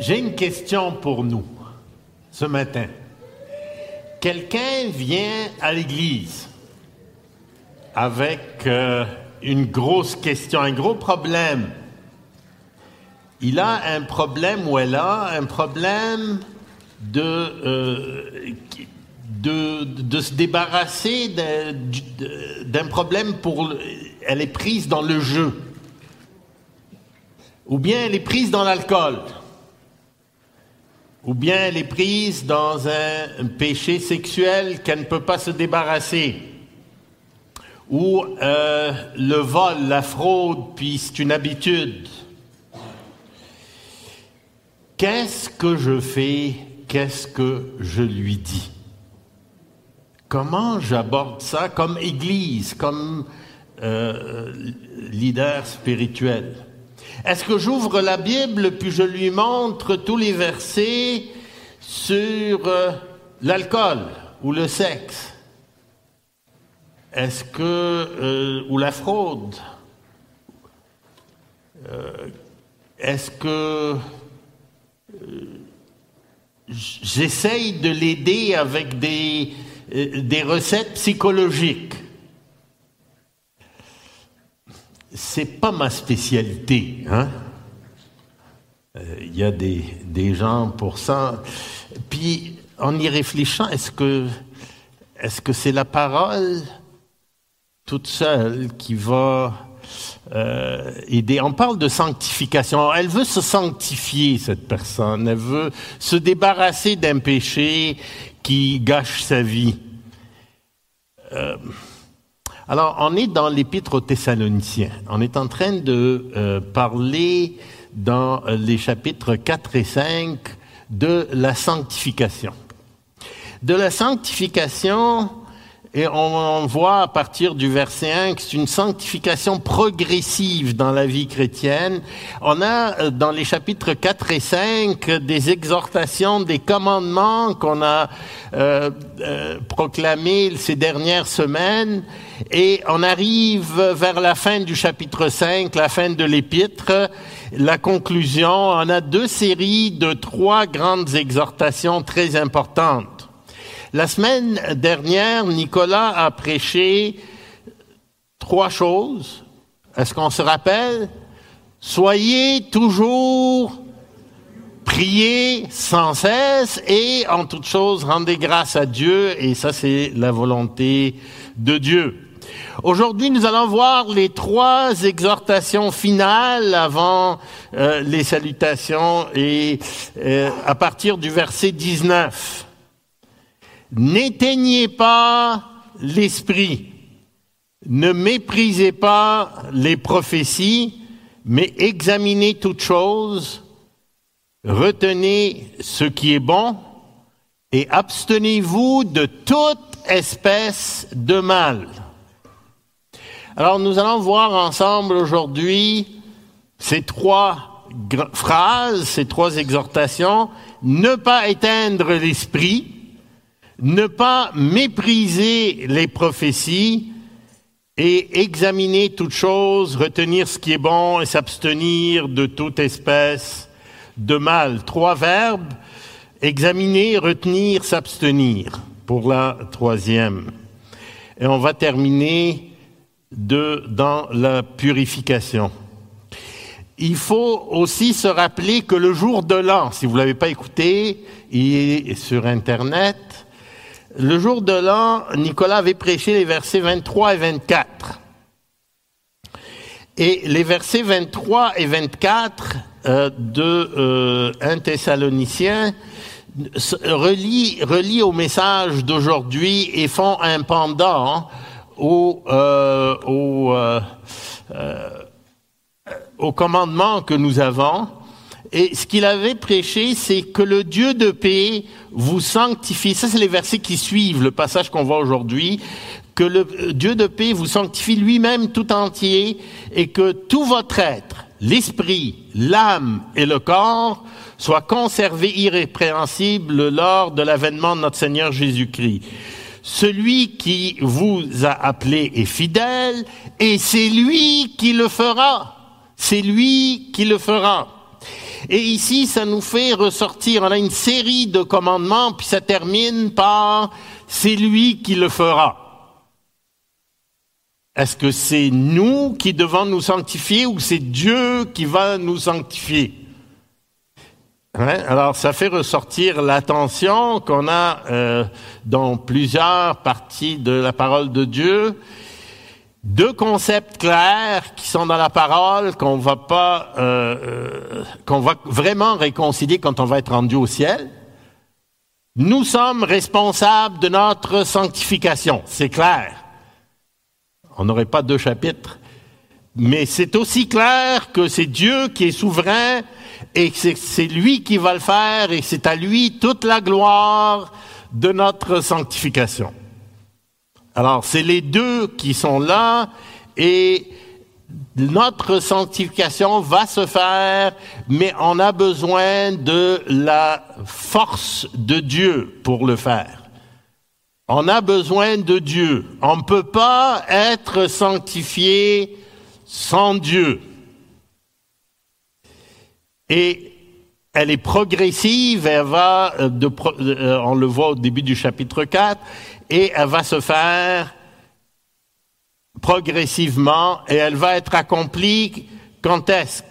J'ai une question pour nous ce matin. Quelqu'un vient à l'église avec euh, une grosse question, un gros problème. Il a un problème ou elle a un problème de, euh, de, de, se débarrasser d'un problème pour... Elle est prise dans le jeu. Ou bien elle est prise dans l'alcool ou bien elle est prise dans un, péché sexuel qu'elle ne peut pas se débarrasser, ou euh, le vol, la fraude, puis c'est une habitude. Qu'est-ce que je fais? Qu'est-ce que je lui dis? Comment j'aborde ça comme Église, comme euh, leader spirituel? Est-ce que j'ouvre la Bible puis je lui montre tous les versets sur euh, l'alcool ou le sexe? Est-ce que euh, ou la fraude? Euh, Est-ce que j'essaye de l'aider avec des, des recettes psychologiques? C'est pas ma spécialité. Hein? Il euh, y a des, des, gens pour ça. Puis, en y réfléchissant, est-ce que est-ce c'est la parole toute seule qui va euh, aider? On parle de sanctification. Elle veut se sanctifier, cette personne. Elle veut se débarrasser d'un péché qui gâche sa vie. Euh, alors, on est dans l'épître aux Thessaloniciens. On est en train de euh, parler dans euh, les chapitres 4 et 5 de la sanctification. De la sanctification, et on, voit à partir du verset 1 que c'est une sanctification progressive dans la vie chrétienne. On a euh, dans les chapitres 4 et 5 des exhortations, des commandements qu'on a euh, euh, proclamés ces dernières semaines. Et on arrive vers la fin du chapitre 5, la fin de l'épître, la conclusion. On a deux séries de trois grandes exhortations très importantes. La semaine dernière, Nicolas a prêché trois choses. Est-ce qu'on se rappelle? Soyez toujours priez sans cesse et en toute chose rendez grâce à Dieu et ça c'est la volonté de Dieu. Aujourd'hui, nous allons voir les trois exhortations finales avant euh, les salutations et euh, à partir du verset 19. N'éteignez pas l'esprit, ne méprisez pas les prophéties, mais examinez toutes choses, retenez ce qui est bon et abstenez-vous de toute espèce de mal. Alors nous allons voir ensemble aujourd'hui ces trois phrases, ces trois exhortations. Ne pas éteindre l'esprit, ne pas mépriser les prophéties et examiner toute chose, retenir ce qui est bon et s'abstenir de toute espèce de mal. Trois verbes, examiner, retenir, s'abstenir pour la troisième. Et on va terminer de, dans la purification. Il faut aussi se rappeler que le jour de l'an, si vous ne l'avez pas écouté, il est sur Internet, le jour de l'an, Nicolas avait prêché les versets 23 et 24. Et les versets 23 et 24 euh, de euh, 1 Thessalonicien relient, au message d'aujourd'hui et font un pendant au, euh, au, euh, au commandement que nous avons. Et ce qu'il avait prêché, c'est que le Dieu de paix vous sanctifie. Ça, c'est les versets qui suivent le passage qu'on voit aujourd'hui. Que le Dieu de paix vous sanctifie lui-même tout entier et que tout votre être, l'esprit, l'âme et le corps soient conservés irrépréhensibles lors de l'avènement de notre Seigneur Jésus-Christ. Celui qui vous a appelé est fidèle et c'est lui qui le fera. C'est lui qui le fera. Et ici, ça nous fait ressortir, on a une série de commandements, puis ça termine par c'est lui qui le fera. Est-ce que c'est nous qui devons nous sanctifier ou c'est Dieu qui va nous sanctifier? Alors ça fait ressortir l'attention qu'on a euh, dans plusieurs parties de la parole de Dieu. Deux concepts clairs qui sont dans la parole qu'on va pas, euh, euh, qu'on va vraiment réconcilier quand on va être rendu au ciel. Nous sommes responsables de notre sanctification, c'est clair. On n'aurait pas deux chapitres, mais c'est aussi clair que c'est Dieu qui est souverain et c'est lui qui va le faire et c'est à lui toute la gloire de notre sanctification. Alors, c'est les deux qui sont là et notre sanctification va se faire, mais on a besoin de la force de Dieu pour le faire. On a besoin de Dieu. On ne peut pas être sanctifié sans Dieu. Et elle est progressive, elle va, euh, euh, on le voit au début du chapitre 4, et elle va se faire progressivement et elle va être accomplie quand est-ce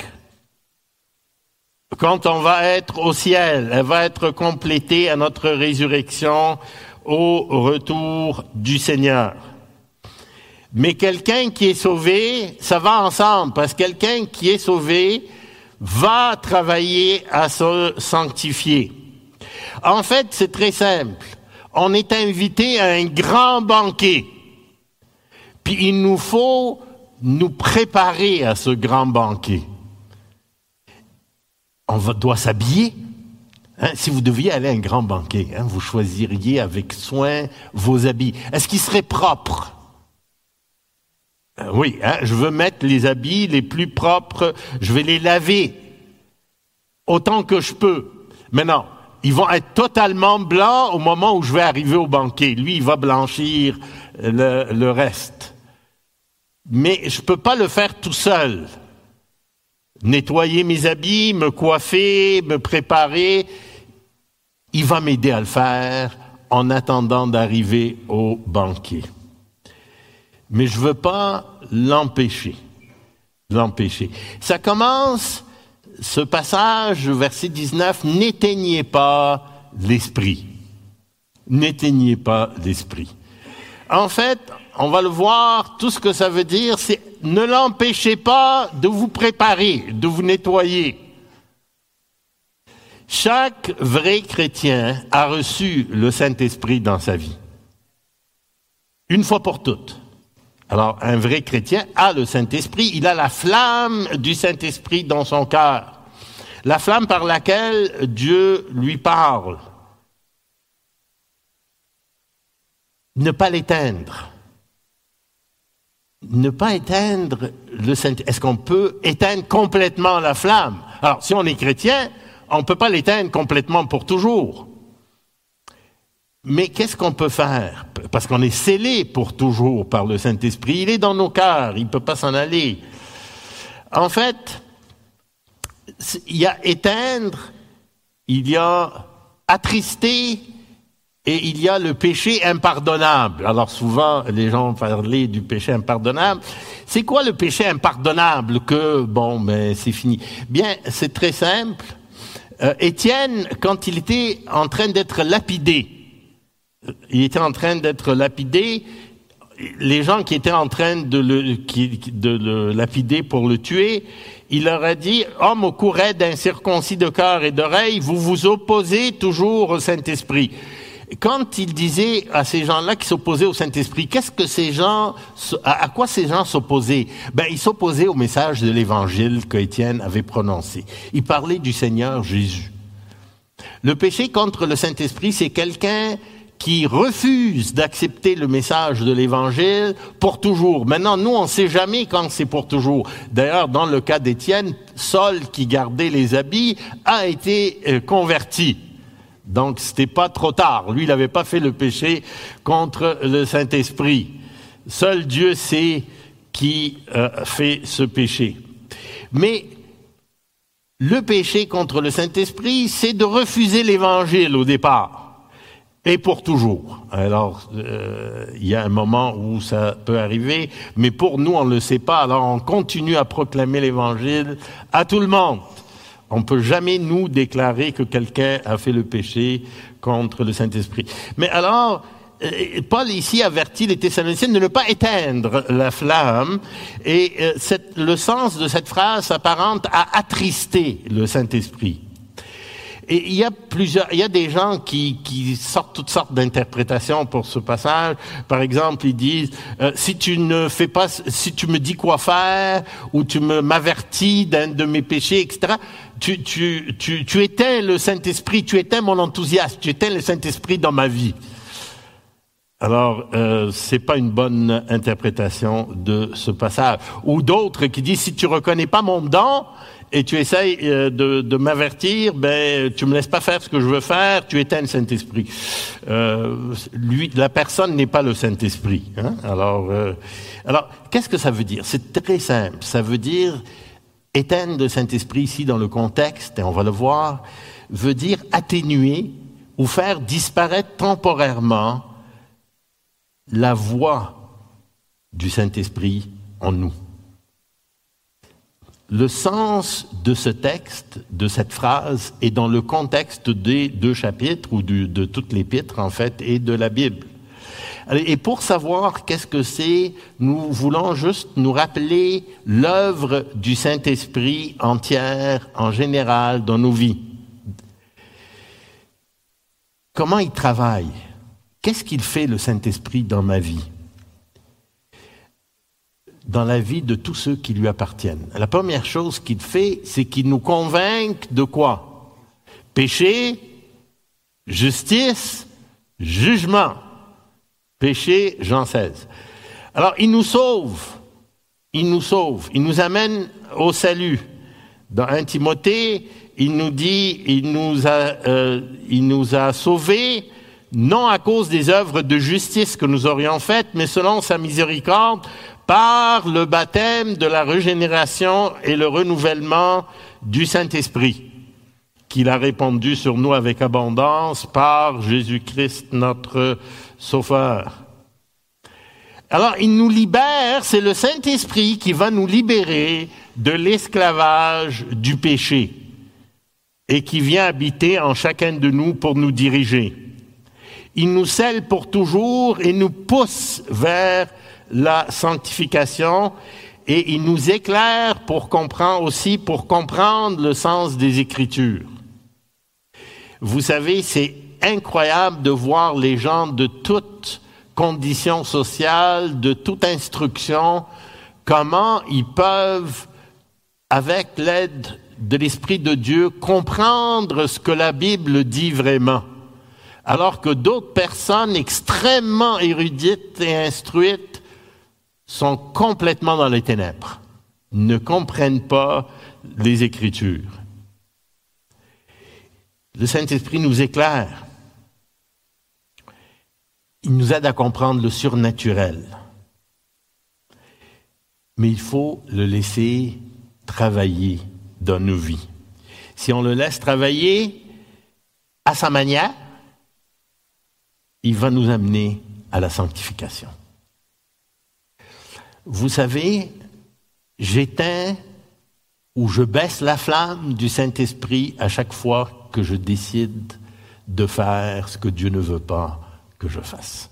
Quand on va être au ciel, elle va être complétée à notre résurrection au retour du Seigneur. Mais quelqu'un qui est sauvé, ça va ensemble, parce que quelqu'un qui est sauvé, va travailler à se sanctifier. En fait, c'est très simple. On est invité à un grand banquet. Puis il nous faut nous préparer à ce grand banquet. On doit s'habiller. Hein, si vous deviez aller à un grand banquet, hein, vous choisiriez avec soin vos habits. Est-ce qu'ils seraient propres? Euh, oui, hein, je veux mettre les habits les plus propres, je vais les laver autant que je peux. Maintenant, ils vont être totalement blancs au moment où je vais arriver au banquet. Lui, il va blanchir le, le reste. Mais je ne peux pas le faire tout seul. Nettoyer mes habits, me coiffer, me préparer, il va m'aider à le faire en attendant d'arriver au banquet mais je veux pas l'empêcher. L'empêcher. Ça commence, ce passage, verset 19, n'éteignez pas l'esprit. N'éteignez pas l'esprit. En fait, on va le voir, tout ce que ça veut dire, c'est ne l'empêchez pas de vous préparer, de vous nettoyer. Chaque vrai chrétien a reçu le Saint-Esprit dans sa vie. Une fois pour toutes. Alors, un vrai chrétien a le Saint-Esprit, il a la flamme du Saint-Esprit dans son cœur, la flamme par laquelle Dieu lui parle. Ne pas l'éteindre. Ne pas éteindre le Saint-Esprit. Est-ce qu'on peut éteindre complètement la flamme? Alors, si on est chrétien, on ne peut pas l'éteindre complètement pour toujours. Mais qu'est-ce qu'on peut faire? Parce qu'on est scellé pour toujours par le Saint-Esprit. Il est dans nos cœurs, il ne peut pas s'en aller. En fait, il y a éteindre, il y a attrister et il y a le péché impardonnable. Alors souvent, les gens parlent du péché impardonnable. C'est quoi le péché impardonnable que, bon, mais ben, c'est fini? Bien, c'est très simple. Euh, Étienne, quand il était en train d'être lapidé, il était en train d'être lapidé. Les gens qui étaient en train de le, de le lapider pour le tuer, il leur a dit, homme au courret d'incirconcis de cœur et d'oreille, vous vous opposez toujours au Saint-Esprit. Quand il disait à ces gens-là qui s'opposaient au Saint-Esprit, qu'est-ce que ces gens, à quoi ces gens s'opposaient? Ben, ils s'opposaient au message de l'Évangile qu'Étienne avait prononcé. Il parlait du Seigneur Jésus. Le péché contre le Saint-Esprit, c'est quelqu'un qui refuse d'accepter le message de l'Évangile pour toujours. Maintenant, nous, on ne sait jamais quand c'est pour toujours. D'ailleurs, dans le cas d'Étienne, Saul, qui gardait les habits, a été euh, converti. Donc, c'était pas trop tard. Lui, il n'avait pas fait le péché contre le Saint-Esprit. Seul Dieu sait qui euh, fait ce péché. Mais Le péché contre le Saint-Esprit, c'est de refuser l'Évangile au départ et pour toujours. Alors, euh, il y a un moment où ça peut arriver, mais pour nous, on ne le sait pas. Alors, on continue à proclamer l'Évangile à tout le monde. On peut jamais nous déclarer que quelqu'un a fait le péché contre le Saint-Esprit. Mais alors, euh, Paul ici avertit les Thessaloniciens de ne pas éteindre la flamme, et euh, le sens de cette phrase s'apparente à attrister le Saint-Esprit. Et il y a plusieurs, il y a des gens qui, qui sortent toutes sortes d'interprétations pour ce passage. Par exemple, ils disent euh, si tu ne fais pas, si tu me dis quoi faire ou tu m'avertis d'un de mes péchés, etc. Tu, tu, tu, tu éteins le Saint Esprit, tu éteins mon enthousiasme, tu éteins le Saint Esprit dans ma vie. Alors, euh, c'est pas une bonne interprétation de ce passage. Ou d'autres qui disent si tu reconnais pas mon don, et tu essayes euh, de, m'avertir, ben tu me laisses pas faire ce que je veux faire, tu éteins le Saint-Esprit. Euh, lui, la personne n'est pas le Saint-Esprit. Hein? Alors, euh, alors qu'est-ce que ça veut dire? C'est très simple. Ça veut dire éteindre le Saint-Esprit ici dans le contexte, et on va le voir, veut dire atténuer ou faire disparaître temporairement la voix du Saint-Esprit en nous. Le sens de ce texte, de cette phrase, est dans le contexte des deux chapitres, ou de toute l'épître en fait, et de la Bible. Et pour savoir qu'est-ce que c'est, nous voulons juste nous rappeler l'œuvre du Saint-Esprit entière, en général, dans nos vies. Comment il travaille? Qu'est-ce qu'il fait, le Saint-Esprit, dans ma vie? Dans la vie de tous ceux qui lui appartiennent. La première chose qu'il fait, c'est qu'il nous convainc de quoi? Péché, justice, jugement. Péché, Jean 16. Alors, il nous sauve. Il nous sauve. Il nous amène au salut. Dans 1 Timothée, il nous dit, il nous a, euh, il nous a sauvés, non à cause des œuvres de justice que nous aurions faites, mais selon sa miséricorde, par le baptême de la régénération et le renouvellement du Saint-Esprit, qu'il a répandu sur nous avec abondance par Jésus-Christ notre Sauveur. Alors, il nous libère, c'est le Saint-Esprit qui va nous libérer de l'esclavage du péché et qui vient habiter en chacun de nous pour nous diriger. Il nous scelle pour toujours et nous pousse vers la sanctification et il nous éclaire pour comprendre aussi, pour comprendre le sens des Écritures. Vous savez, c'est incroyable de voir les gens de toutes conditions sociales, de toute instruction, comment ils peuvent, avec l'aide de l'Esprit de Dieu, comprendre ce que la Bible dit vraiment. Alors que d'autres personnes extrêmement érudites et instruites sont complètement dans les ténèbres, ne comprennent pas les Écritures. Le Saint-Esprit nous éclaire. Il nous aide à comprendre le surnaturel. Mais il faut le laisser travailler dans nos vies. Si on le laisse travailler à sa manière, il va nous amener à la sanctification. Vous savez, j'éteins ou je baisse la flamme du Saint-Esprit à chaque fois que je décide de faire ce que Dieu ne veut pas que je fasse.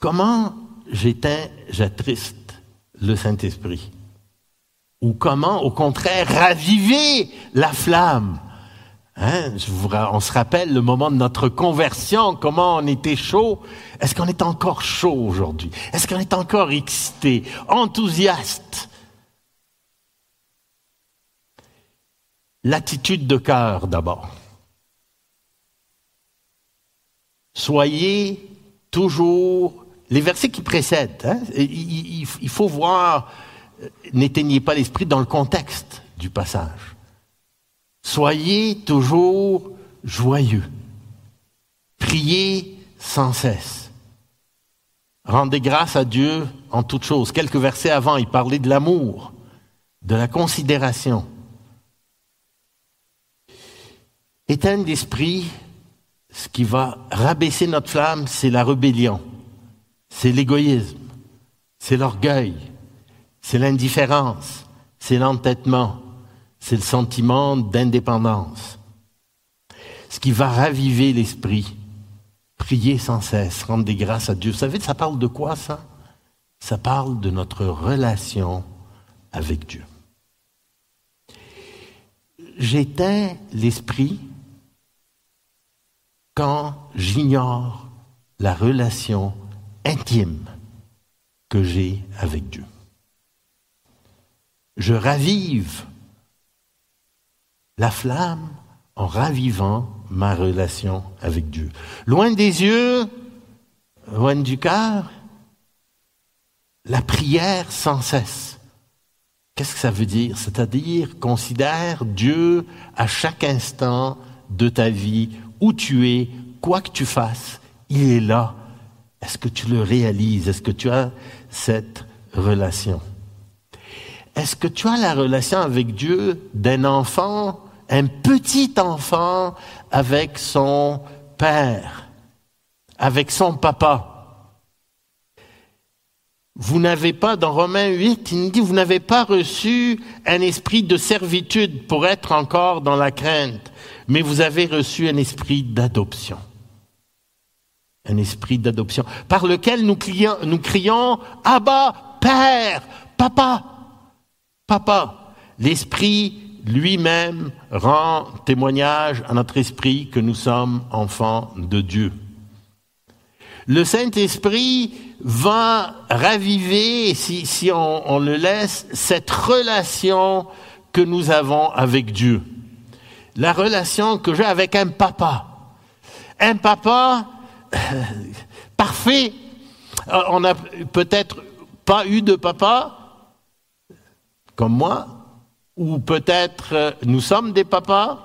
Comment j'éteins, j'attriste le Saint-Esprit? Ou comment, au contraire, raviver la flamme Hein, on se rappelle le moment de notre conversion, comment on était chaud. Est-ce qu'on est encore chaud aujourd'hui? Est-ce qu'on est encore excité, enthousiaste? L'attitude de cœur d'abord. Soyez toujours les versets qui précèdent. Hein, il faut voir, euh, n'éteignez pas l'esprit dans le contexte du passage. Soyez toujours joyeux. Priez sans cesse. Rendez grâce à Dieu en toutes choses. Quelques versets avant, il parlait de l'amour. de la considération. Éteindre l'esprit, ce qui va rabaisser notre flamme, c'est la rébellion, c'est l'égoïsme, c'est l'orgueil, c'est l'indifférence, c'est l'entêtement, c'est le sentiment d'indépendance. Ce qui va raviver l'esprit, prier sans cesse, rendre des grâces à Dieu. Vous savez, ça parle de quoi ça? Ça parle de notre relation avec Dieu. J'éteins l'esprit quand j'ignore la relation intime que j'ai avec Dieu. Je ravive la flamme en ravivant ma relation avec Dieu. Loin des yeux, loin du cœur, la prière sans cesse. Qu'est-ce que ça veut dire? C'est-à-dire, considère Dieu à chaque instant de ta vie où tu es, quoi que tu fasses, il est là. Est-ce que tu le réalises? Est-ce que tu as cette relation? Est-ce que tu as la relation avec Dieu d'un enfant, un petit enfant avec son père, avec son papa vous n'avez pas, dans Romains 8, il nous dit, vous n'avez pas reçu un esprit de servitude pour être encore dans la crainte mais vous avez reçu un esprit d'adoption. Un esprit d'adoption par lequel nous, crions, nous crions Abba, Père, Papa, Papa. L'esprit lui-même rend témoignage à notre esprit que nous sommes enfants de Dieu. Le Saint-Esprit va raviver, si, on le laisse, cette relation que nous avons avec Dieu la relation que j'ai avec un papa. Un papa euh, parfait. Euh, on n'a peut-être pas eu de papa comme moi, ou peut-être euh, nous sommes des papas.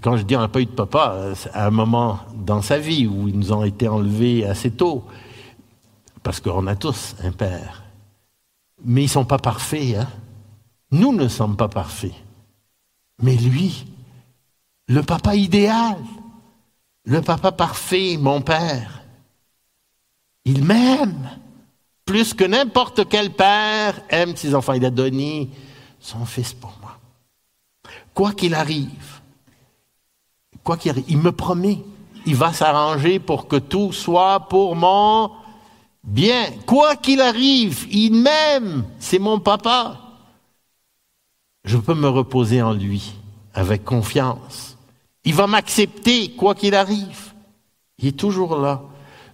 quand je dis on n'a pas eu de papa, c'est à un moment dans sa vie où ils nous ont été enlevés assez tôt, parce qu'on a tous un père. Mais ils ne sont pas parfaits. Hein? Nous ne sommes pas parfaits. Mais lui, le papa idéal, le papa parfait, mon père, il m'aime plus que n'importe quel père aime ses enfants. Il a donné son fils pour moi. Quoi qu'il arrive, quoi qu'il arrive, il me promet, il va s'arranger pour que tout soit pour mon bien. Quoi qu'il arrive, il m'aime, c'est mon papa je peux me reposer en lui avec confiance. Il va m'accepter quoi qu'il arrive. Il est toujours là.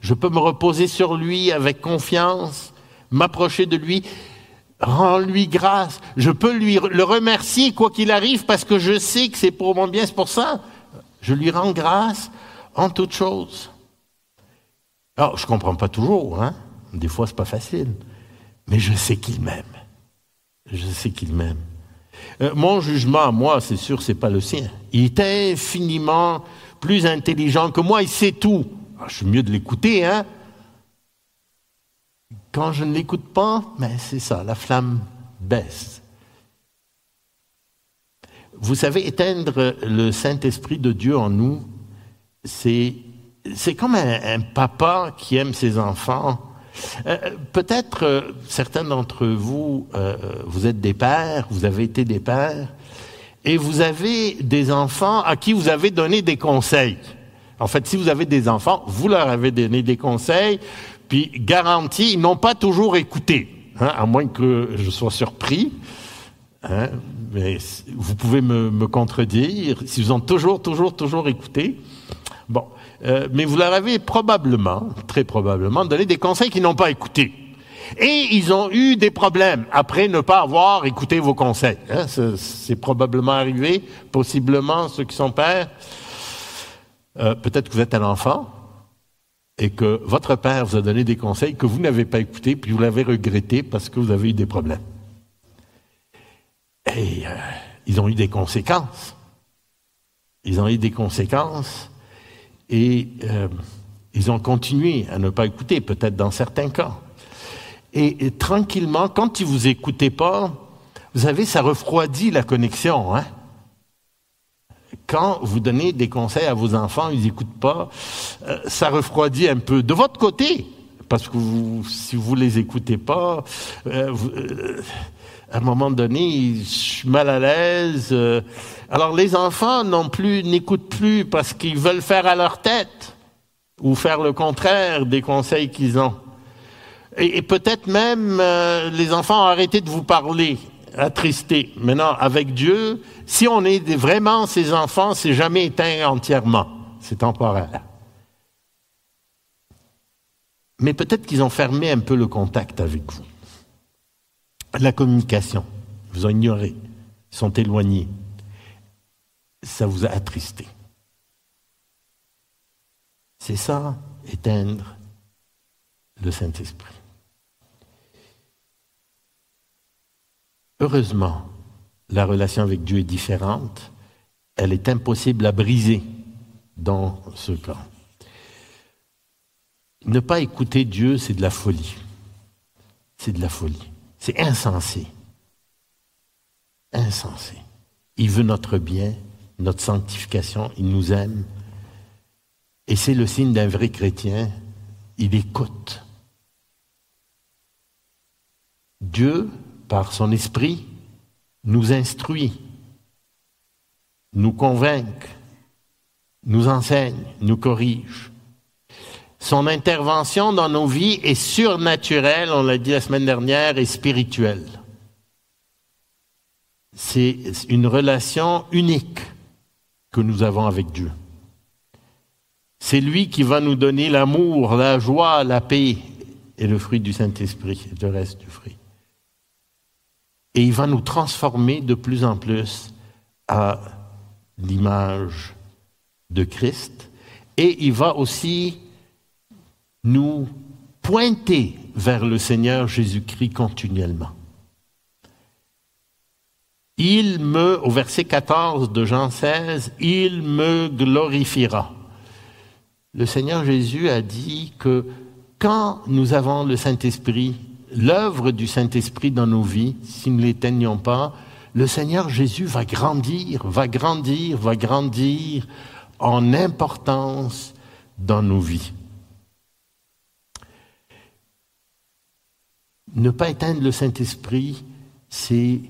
Je peux me reposer sur lui avec confiance, m'approcher de lui, rendre lui grâce. Je peux lui le remercier quoi qu'il arrive parce que je sais que c'est pour mon bien. C'est pour ça, je lui rends grâce en toutes choses. Alors, je comprends pas toujours, hein. Des fois, c'est pas facile. Mais je sais qu'il m'aime. Je sais qu'il m'aime. Euh, mon jugement moi, c'est sûr, c'est pas le sien. Il est infiniment plus intelligent que moi, il sait tout. Ah, je suis mieux de l'écouter, hein. Quand je ne l'écoute pas, mais ben, c'est ça, la flamme baisse. Vous savez, éteindre le Saint-Esprit de Dieu en nous, c'est, c'est comme un, papa qui aime ses enfants euh, peut-être euh, certains d'entre vous, euh, vous êtes des pères, vous avez été des pères, et vous avez des enfants à qui vous avez donné des conseils. En fait, si vous avez des enfants, vous leur avez donné des conseils, puis garantie, ils n'ont pas toujours écouté, hein, à moins que je sois surpris. Hein, mais vous pouvez me, contredire si vous ont toujours, toujours, toujours écouté. Bon, euh, mais vous leur avez probablement, très probablement, donné des conseils qu'ils n'ont pas écoutés. Et ils ont eu des problèmes après ne pas avoir écouté vos conseils. Hein, c'est probablement arrivé, possiblement, ceux qui sont pères. Euh, Peut-être que vous êtes un enfant et que votre père vous a donné des conseils que vous n'avez pas écoutés, puis vous l'avez regretté parce que vous avez eu des problèmes. Et euh, ils ont eu des conséquences. Ils ont eu des conséquences et euh, ils ont continué à ne pas écouter, peut-être dans certains cas. Et, tranquillement, quand ils vous écoutaient pas, vous savez, ça refroidit la connexion. Hein? Quand vous donnez des conseils à vos enfants, ils n'écoutent pas, euh, ça refroidit un peu. De votre côté, parce que vous, si vous les écoutez pas, euh, euh, à un moment donné, je suis mal à l'aise. alors les enfants non plus n'écoutent plus parce qu'ils veulent faire à leur tête ou faire le contraire des conseils qu'ils ont. Et, peut-être même euh, les enfants ont arrêté de vous parler, attristés. Maintenant, avec Dieu, si on est vraiment ses enfants, c'est jamais éteint entièrement. C'est temporaire. Mais peut-être qu'ils ont fermé un peu le contact avec vous. La communication, vous ont ignoré, sont éloignés. Ça vous a attristé. C'est ça, éteindre le Saint-Esprit. Heureusement, la relation avec Dieu est différente. Elle est impossible à briser dans ce cas. Ne pas écouter Dieu, c'est de la folie. C'est de la folie. C'est insensé. Insensé. Il veut notre bien, notre sanctification, il nous aime. Et c'est le signe d'un vrai chrétien, il écoute. Dieu par son esprit, nous instruit, nous convainc, nous enseigne, nous corrige. Son intervention dans nos vies est surnaturelle, on l'a dit la semaine dernière, et spirituelle. C'est une relation unique que nous avons avec Dieu. C'est lui qui va nous donner l'amour, la joie, la paix et le fruit du Saint-Esprit, le reste du fruit. Et il va nous transformer de plus en plus à l'image de Christ. Et il va aussi nous pointer vers le Seigneur Jésus-Christ continuellement. Il me, au verset 14 de Jean 16, il me glorifiera. Le Seigneur Jésus a dit que quand nous avons le Saint-Esprit, l'œuvre du Saint-Esprit dans nos vies, si nous ne l'éteignons pas, le Seigneur Jésus va grandir, va grandir, va grandir en importance dans nos vies. Ne pas éteindre le Saint-Esprit, c'est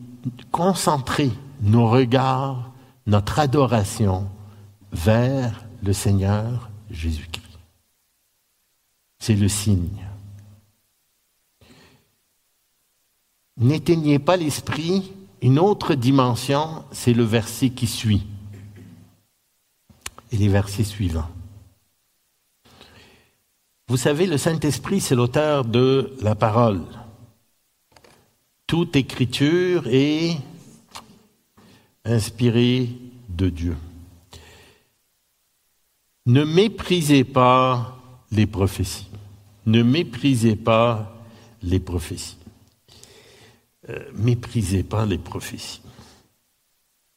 concentrer nos regards, notre adoration vers le Seigneur Jésus-Christ. C'est le signe. N'éteignez pas l'esprit. Une autre dimension, c'est le verset qui suit. Et les versets suivants. Vous savez, le Saint-Esprit, c'est l'auteur de la parole. Toute écriture est inspirée de Dieu. Ne méprisez pas les prophéties. Ne méprisez pas les prophéties. Euh, méprisez pas les prophéties.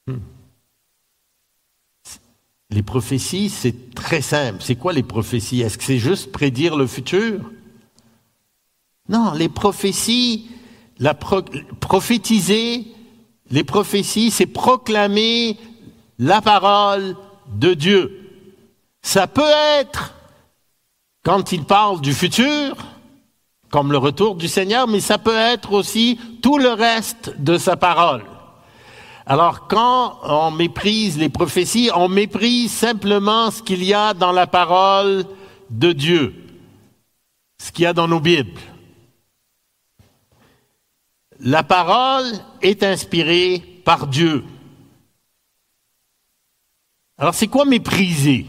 Hmm. Les prophéties, c'est très simple. C'est quoi les prophéties? Est-ce que c'est juste prédire le futur? Non, les prophéties, la prophétiser, les prophéties, c'est proclamer la parole de Dieu. Ça peut être quand il parle du futur, comme le retour du Seigneur, mais ça peut être aussi tout le reste de sa parole. Alors quand on méprise les prophéties, on méprise simplement ce qu'il y a dans la parole de Dieu, ce qu'il y a dans nos Bibles. La parole est inspirée par Dieu. Alors c'est quoi mépriser?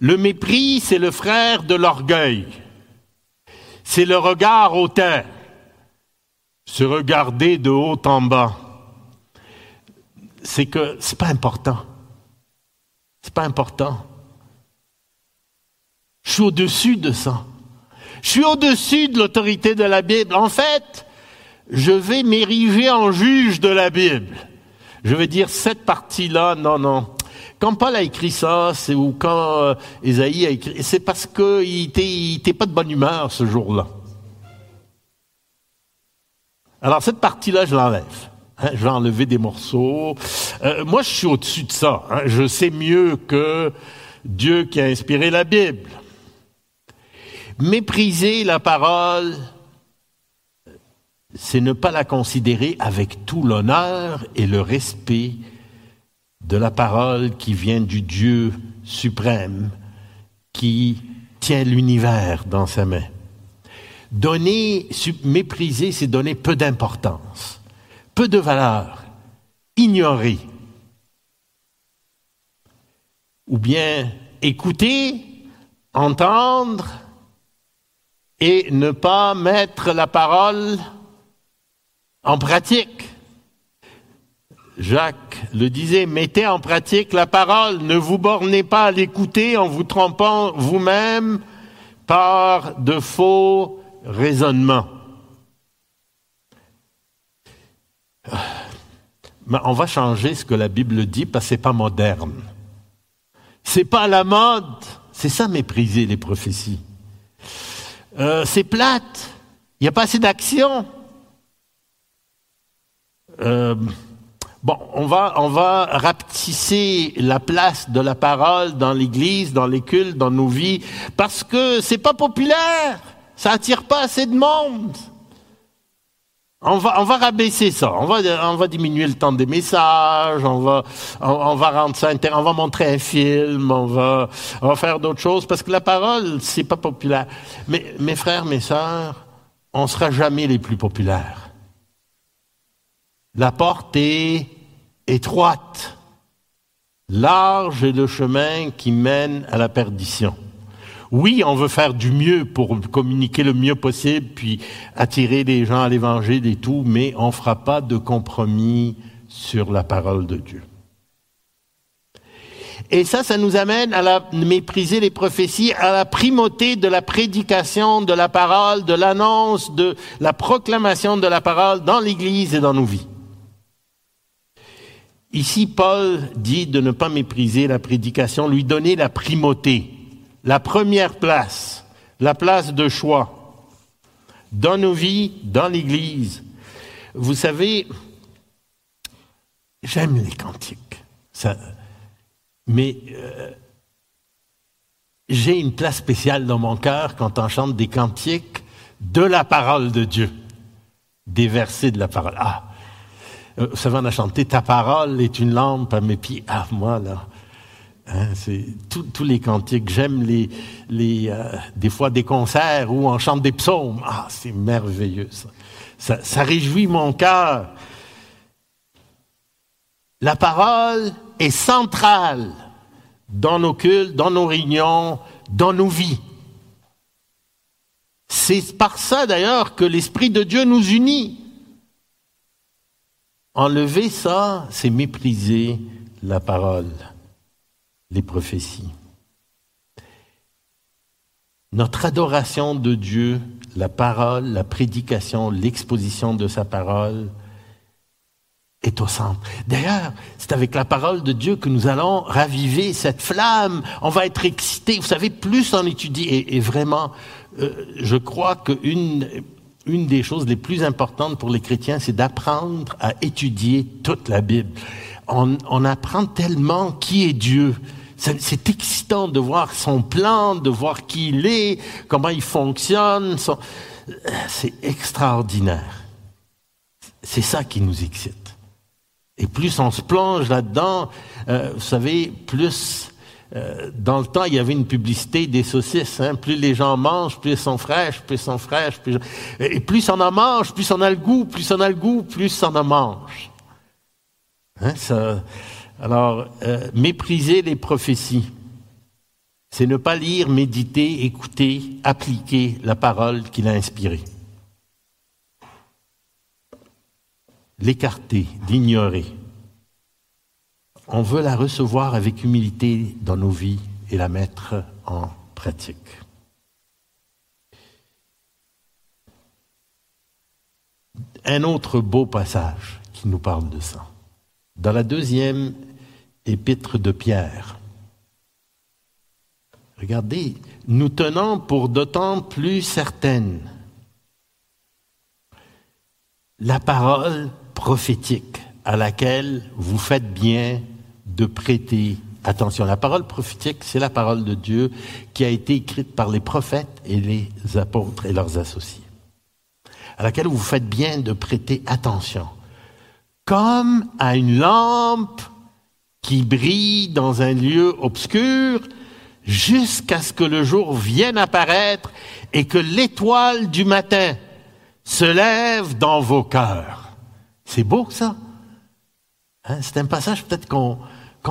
Le mépris, c'est le frère de l'orgueil c'est le regard hautain, se regarder de haut en bas. C'est que c'est pas important. C'est pas important. Je suis au-dessus de ça. Je suis au-dessus de l'autorité de la Bible. En fait, je vais m'ériger en juge de la Bible. Je vais dire cette partie-là, non, non. Quand Paul a écrit ça, c'est ou quand euh, a écrit, c'est parce qu'il n'était pas de bonne humeur ce jour-là. Alors cette partie-là, je l'enlève. Hein, je vais enlever des morceaux. Euh, moi, je suis au-dessus de ça. Hein. Je sais mieux que Dieu qui a inspiré la Bible. Mépriser la parole, c'est ne pas la considérer avec tout l'honneur et le respect de la parole qui vient du Dieu suprême, qui tient l'univers dans sa main. Donner, mépriser, c'est donner peu d'importance, peu de valeur, ignorer. Ou bien écouter, entendre et ne pas mettre la parole en pratique. Jacques le disait, mettez en pratique la parole, ne vous bornez pas à l'écouter en vous trompant vous-même par de faux raisonnements. Mais on va changer ce que la Bible dit parce que c'est pas moderne. C'est pas la mode. C'est ça mépriser les prophéties. Euh, c'est plate. Il n'y a pas assez d'action. Euh, bon, on va, on rapetisser la place de la parole dans l'Église, dans les cultes, dans nos vies, parce que c'est pas populaire, ça attire pas assez de monde. On va, on rabaisser ça. On va, diminuer le temps des messages. On va, on, va rendre ça On va montrer un film. On va, on va faire d'autres choses parce que la parole, c'est pas populaire. Mais mes frères, mes sœurs, on sera jamais les plus populaires. La porte est étroite. Large est le chemin qui mène à la perdition. Oui, on veut faire du mieux pour communiquer le mieux possible, puis attirer les gens à l'évangile et tout, mais on ne fera pas de compromis sur la parole de Dieu. Et ça, ça nous amène à mépriser les prophéties, à la primauté de la prédication de la parole, de l'annonce, de la proclamation de la parole dans l'Église et dans nos vies. Ici, Paul dit de ne pas mépriser la prédication, lui donner la primauté, la première place, la place de choix dans nos vies, dans l'Église. Vous savez, j'aime les cantiques, mais euh, j'ai une place spéciale dans mon cœur quand on chante des cantiques de la parole de Dieu, des versets de la parole. Ah, vous savez, on a chanté Ta parole est une lampe à mes pieds. Ah, moi, là. Hein, tous les cantiques. J'aime les, les euh, des fois des concerts où on chante des psaumes. Ah, c'est merveilleux ça. ça. Ça réjouit mon cœur. La parole est centrale dans nos cultes, dans nos réunions, dans nos vies. C'est par ça d'ailleurs que l'Esprit de Dieu nous unit. Enlever ça, c'est mépriser la parole, les prophéties. Notre adoration de Dieu, la parole, la prédication, l'exposition de sa parole est au centre. D'ailleurs, c'est avec la parole de Dieu que nous allons raviver cette flamme. On va être excité. Vous savez, plus on étudie, et, vraiment, euh, je crois qu'une une des choses les plus importantes pour les chrétiens, c'est d'apprendre à étudier toute la Bible. On, apprend tellement qui est Dieu. C'est excitant de voir son plan, de voir qui il est, comment il fonctionne. C'est extraordinaire. C'est ça qui nous excite. Et plus on se plonge là-dedans, euh, vous savez, plus euh, dans le temps, il y avait une publicité des saucisses. Hein. Plus les gens mangent, plus elles sont fraîches, plus elles sont fraîches. Plus... Et plus on en mange, plus on a le goût, plus on a le goût, plus on en mange. Hein. Alors, euh, mépriser les prophéties, c'est ne pas lire, méditer, écouter, appliquer la parole qu'il a inspirée. L'écarter, l'ignorer. On veut la recevoir avec humilité dans nos vies et la mettre en pratique. Un autre beau passage qui nous parle de ça. Dans la deuxième épître de Pierre. Regardez, nous tenons pour d'autant plus certaines la parole prophétique à laquelle vous faites bien de prêter attention. La parole prophétique, c'est la parole de Dieu qui a été écrite par les prophètes et les apôtres et leurs associés, à laquelle vous faites bien de prêter attention, comme à une lampe qui brille dans un lieu obscur jusqu'à ce que le jour vienne apparaître et que l'étoile du matin se lève dans vos cœurs. C'est beau ça. Hein? C'est un passage peut-être qu'on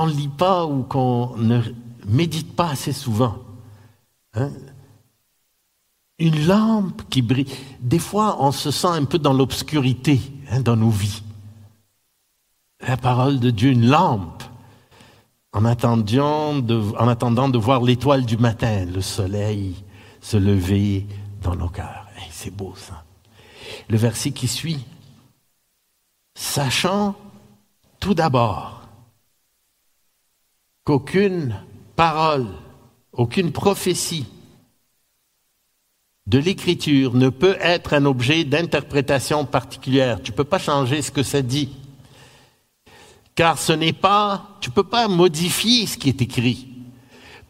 ne lit pas ou qu'on ne médite pas assez souvent. Hein? Une lampe qui brille. Des fois, on se sent un peu dans l'obscurité hein, dans nos vies. La parole de Dieu, une lampe en attendant de, en attendant de voir l'étoile du matin, le soleil se lever dans nos cœurs. c'est beau ça. Le verset qui suit. Sachant tout d'abord qu'aucune parole, aucune prophétie de l'écriture ne peut être un objet d'interprétation particulière. Tu ne peux pas changer ce que ça dit. Car ce n'est pas, tu peux pas modifier ce qui est écrit.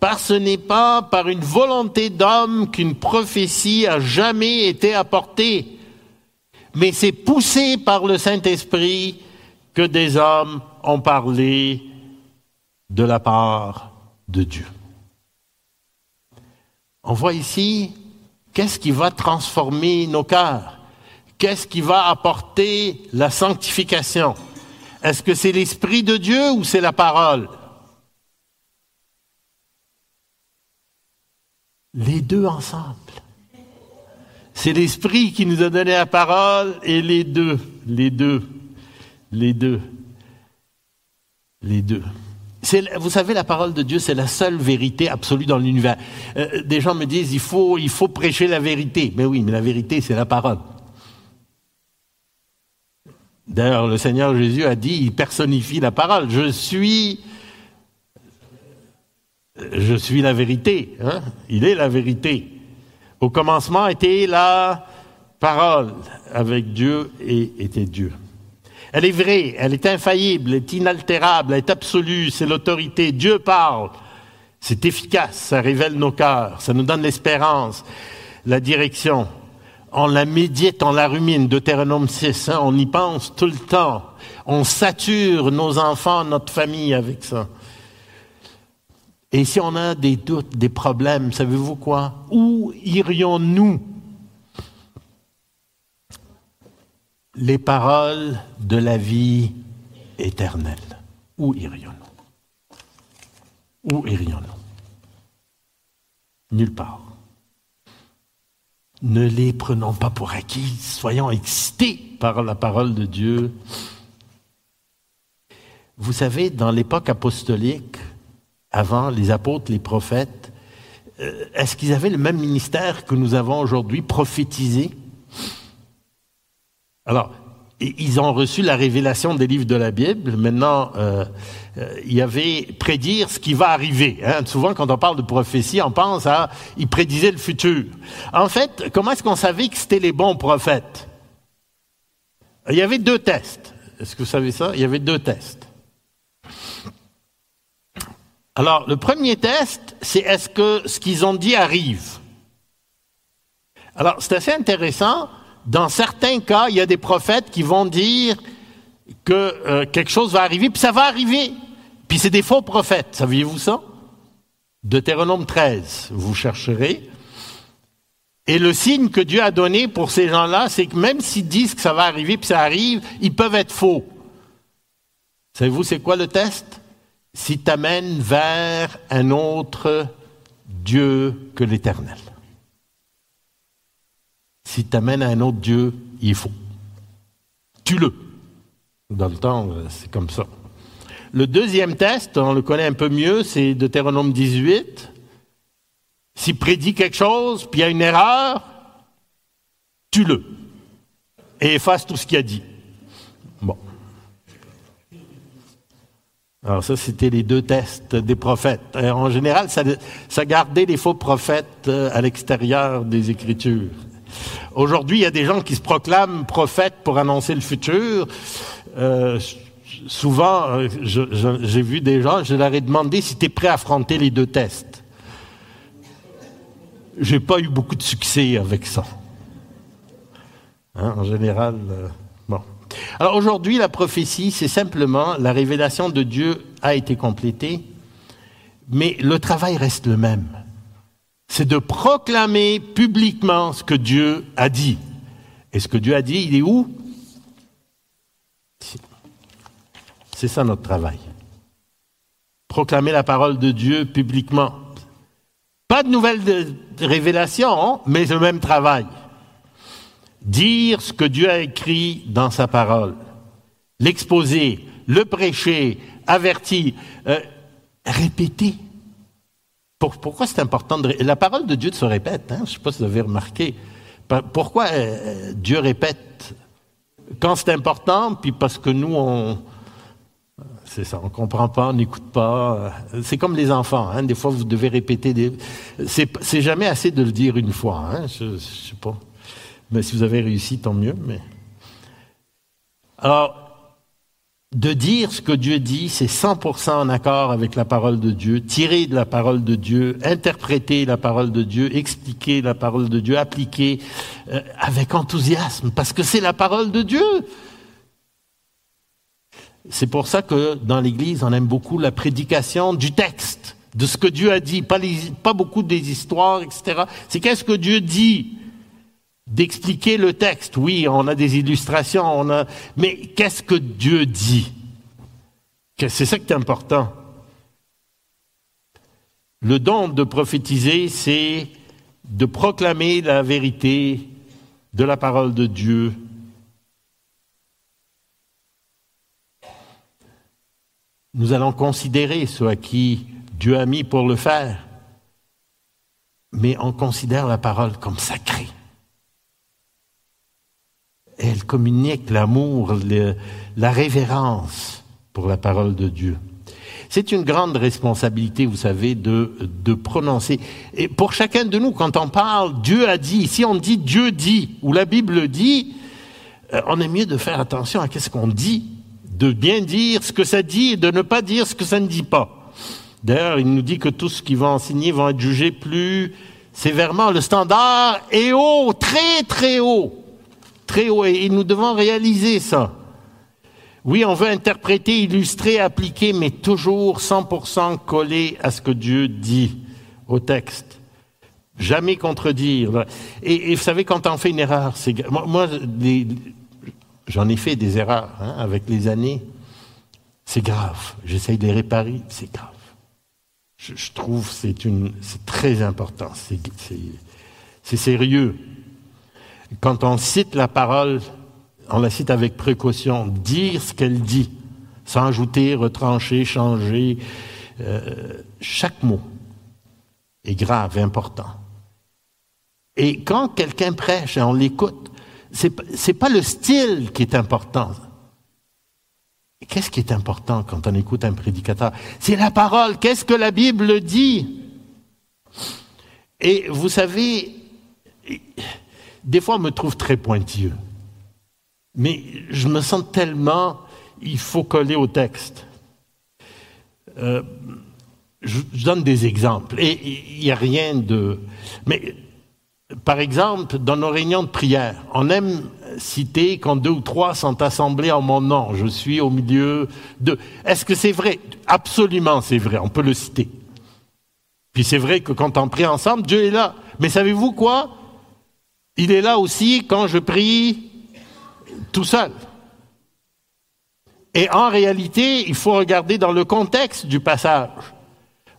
Parce ce n'est pas par une volonté d'homme qu'une prophétie a jamais été apportée, mais c'est poussé par le Saint-Esprit que des hommes ont parlé de la part de Dieu. On voit ici qu'est-ce qui va transformer nos cœurs, qu'est-ce qui va apporter la sanctification? Est-ce que c'est l'Esprit de Dieu ou c'est la parole? Les deux ensemble. C'est l'Esprit qui nous a donné la parole et les deux, les deux, les deux, les deux. Vous savez, la parole de Dieu, c'est la seule vérité absolue dans l'univers. Euh, des gens me disent, il faut, prêcher la vérité. Mais oui, mais la vérité, c'est la parole. D'ailleurs, le Seigneur Jésus a dit, il personnifie la parole. Je suis, je suis la vérité. Hein? Il est la vérité. Au commencement était la parole avec Dieu et était Dieu. Elle est vraie, elle est infaillible, elle est inaltérable, elle est absolue, c'est l'autorité. Dieu parle. C'est efficace, ça révèle nos cœurs, ça nous donne l'espérance, la direction on la médite, on la rumine, Deutéronome 6, hein, on y pense tout le temps. On sature nos enfants, notre famille avec ça. Et si on a des doutes, des problèmes, savez-vous quoi? Où irions-nous? Les paroles de la vie éternelle. Où irions-nous? Où irions-nous? Nulle part. Ne les prenons pas pour acquis, soyons excités par la parole de Dieu. Vous savez, dans l'époque apostolique, avant les apôtres, les prophètes, euh, est-ce qu'ils avaient le même ministère que nous avons aujourd'hui, prophétisé Alors, ils ont reçu la révélation des livres de la Bible. Maintenant, euh, euh, il y avait prédire ce qui va arriver. Hein. Souvent, quand on parle de prophétie, on pense à ils prédisaient le futur. En fait, comment est-ce qu'on savait que c'était les bons prophètes? Il y avait deux tests. Est-ce que vous savez ça? Il y avait deux tests. Alors, le premier test, c'est est-ce que ce qu'ils ont dit arrive? Alors, c'est assez intéressant dans certains cas, il y a des prophètes qui vont dire que euh, quelque chose va arriver, puis ça va arriver. Puis c'est des faux prophètes, saviez-vous ça? Deutéronome 13, vous chercherez. Et le signe que Dieu a donné pour ces gens-là, c'est que même s'ils disent que ça va arriver, puis ça arrive, ils peuvent être faux. Savez-vous c'est quoi le test? S'ils t'amènent vers un autre Dieu que l'Éternel. Si tu amènes à un autre Dieu, il faut. Tue-le. Dans le temps, euh, c'est comme ça. Le deuxième test, on le connaît un peu mieux, c'est Deutéronome 18. S'il prédit quelque chose, puis il y a une erreur, tue-le. Et efface tout ce qu'il a dit. Bon. Alors ça, c'était les deux tests des prophètes. En général, ça, ça gardait les faux prophètes euh, à l'extérieur des Écritures. Aujourd'hui, il y a des gens qui se proclament prophètes pour annoncer le futur. Euh, souvent, euh, j'ai vu des gens, je leur ai demandé si tu es prêt à affronter les deux tests. J'ai pas eu beaucoup de succès avec ça. Hein, en général, euh, bon. Alors aujourd'hui, la prophétie, c'est simplement la révélation de Dieu a été complétée, mais le travail reste le même. C'est de proclamer publiquement ce que Dieu a dit. Et ce que Dieu a dit, il est où? C'est ça notre travail. Proclamer la parole de Dieu publiquement. Pas de nouvelles révélations, hein, mais le même travail. Dire ce que Dieu a écrit dans sa parole. L'exposer, le prêcher, avertir, euh, répéter. Pourquoi c'est important de... La parole de Dieu se répète, hein, je ne sais pas si vous avez remarqué. Pourquoi euh, Dieu répète quand c'est important, puis parce que nous, on, c'est ça, on comprend pas, on n'écoute pas. C'est comme les enfants, hein? des fois vous devez répéter des. C'est jamais assez de le dire une fois, hein? je, je sais pas. Mais si vous avez réussi, tant mieux. Mais alors, de dire ce que Dieu dit, c'est 100% en accord avec la parole de Dieu, tirer de la parole de Dieu, interpréter la parole de Dieu, expliquer la parole de Dieu, appliquer euh, avec enthousiasme, parce que c'est la parole de Dieu. C'est pour ça que dans l'Église, on aime beaucoup la prédication du texte, de ce que Dieu a dit, pas, pas beaucoup des histoires, etc. C'est qu'est-ce que Dieu dit? D'expliquer le texte. Oui, on a des illustrations, on a, mais qu'est-ce que Dieu dit? C'est ça qui est important. Le don de prophétiser, c'est de proclamer la vérité de la parole de Dieu nous allons considérer ce à qui Dieu a mis pour le faire, mais on considère la parole comme sacrée. Elle communique l'amour, la révérence pour la parole de Dieu. C'est une grande responsabilité, vous savez, de, de prononcer. Et pour chacun de nous, quand on parle Dieu a dit, si on dit Dieu dit, ou la Bible dit, euh, on est mieux de faire attention à ce qu'on dit de bien dire ce que ça dit et de ne pas dire ce que ça ne dit pas. D'ailleurs, il nous dit que tous ceux qui vont enseigner vont être jugés plus sévèrement. Le standard est haut, très très haut. Très haut. Et nous devons réaliser ça. Oui, on veut interpréter, illustrer, appliquer, mais toujours 100% collé à ce que Dieu dit au texte. Jamais contredire. Et, vous savez, quand on fait une erreur, c'est moi, moi J'en ai fait des erreurs hein, avec les années. C'est grave. J'essaye de les réparer. C'est grave. Je, trouve c'est c'est très important. C'est sérieux. Quand on cite la parole, on la cite avec précaution. Dire ce qu'elle dit, sans ajouter, retrancher, changer. Euh, chaque mot est grave, important. Et quand quelqu'un prêche et on l'écoute, c'est n'est pas le style qui est important. Qu'est-ce qui est important quand on écoute un prédicateur? C'est la parole. Qu'est-ce que la Bible dit? Et vous savez, des fois on me trouve très pointilleux. Mais je me sens tellement, il faut coller au texte. Euh, je, donne des exemples. Et il n'y a rien de... Mais par exemple, dans nos réunions de prière, on aime citer quand deux ou trois sont assemblés en mon nom. Je suis au milieu de. Est-ce que c'est vrai? Absolument, c'est vrai. On peut le citer. Puis c'est vrai que quand on prie ensemble, Dieu est là. Mais savez-vous quoi? Il est là aussi quand je prie tout seul. Et en réalité, il faut regarder dans le contexte du passage.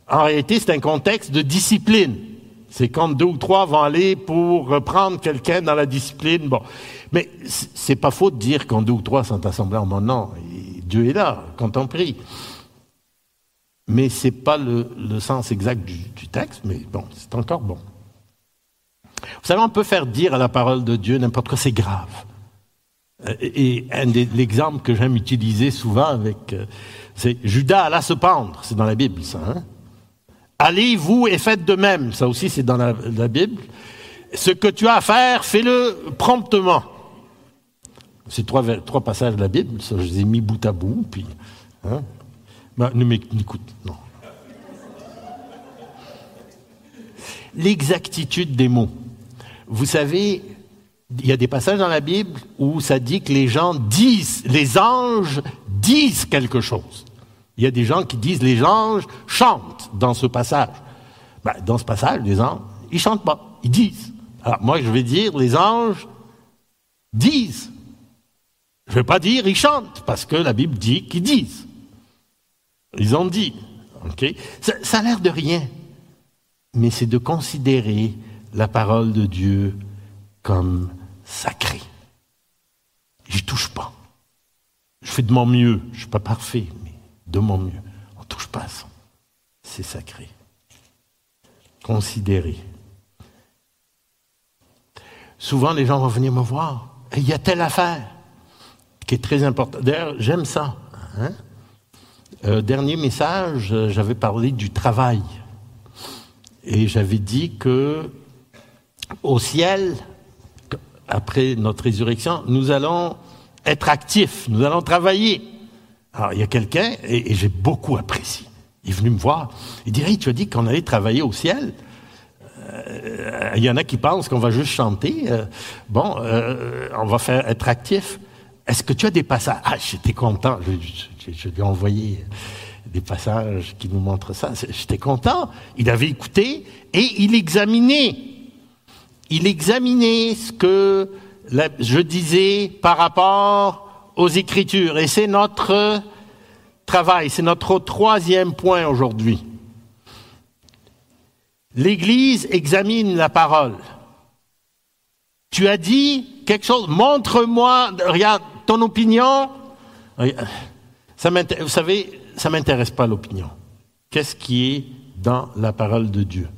En réalité, c'est un contexte de discipline. C'est quand deux ou trois vont aller pour reprendre quelqu'un dans la discipline. Bon. Mais c'est pas faux de dire quand deux ou trois sont assemblés en mon nom. Dieu est là quand on prie. Mais c'est pas le, sens exact du, texte, mais bon, c'est encore bon. Vous savez, on peut faire dire à la parole de Dieu n'importe quoi, c'est grave. Euh, et, l'exemple que j'aime utiliser souvent avec, euh, c'est Judas alla se pendre, c'est dans la Bible ça. Hein Allez, vous, et faites de même. Ça aussi, c'est dans la, Bible. ce que tu as à faire, fais-le promptement. C'est trois, passages de la Bible, ça, je les ai mis bout à bout, puis. Hein? M'écoute, non. L'exactitude des mots. Vous savez, il y a des passages dans la Bible où ça dit que les gens disent, les anges disent quelque chose. Il y a des gens qui disent les anges chantent dans ce passage. Ben, dans ce passage, les anges, ils chantent pas, ils disent. Alors moi, je vais dire les anges disent. Je ne vais pas dire ils chantent, parce que la Bible dit qu'ils disent. Ils ont dit. ça, ça a l'air de rien, mais c'est de considérer la parole de Dieu comme sacrée. J'y touche pas. Je fais de mon mieux. Je ne suis pas parfait, mais de mon mieux. On ne touche pas ça. C'est sacré. Considérer. Souvent, les gens vont venir me voir. il y a telle affaire qui est très importante. D'ailleurs, j'aime ça. Hein. Euh, dernier message, euh, j'avais parlé du travail. Et j'avais dit que au ciel, après notre résurrection, nous allons être actifs, nous allons travailler. Alors, il y a quelqu'un, et, j'ai beaucoup apprécié. Il est venu me voir. Il dit, hey, tu as dit qu'on allait travailler au ciel? Euh, il y en a qui pensent qu'on va juste chanter. Euh, bon, euh, on va faire être actif. Est-ce que tu as des passages? Ah, j'étais content. Je, je, lui ai envoyé des passages qui nous montrent ça. J'étais content. Il avait écouté et il examinait. Il examinait ce que je disais par rapport aux Écritures. Et c'est notre travail, c'est notre troisième point aujourd'hui. L'Église examine la parole. Tu as dit quelque chose, montre-moi, regarde, ton opinion. Ça vous savez, ça m'intéresse pas l'opinion. Qu'est-ce qui est dans la parole de Dieu?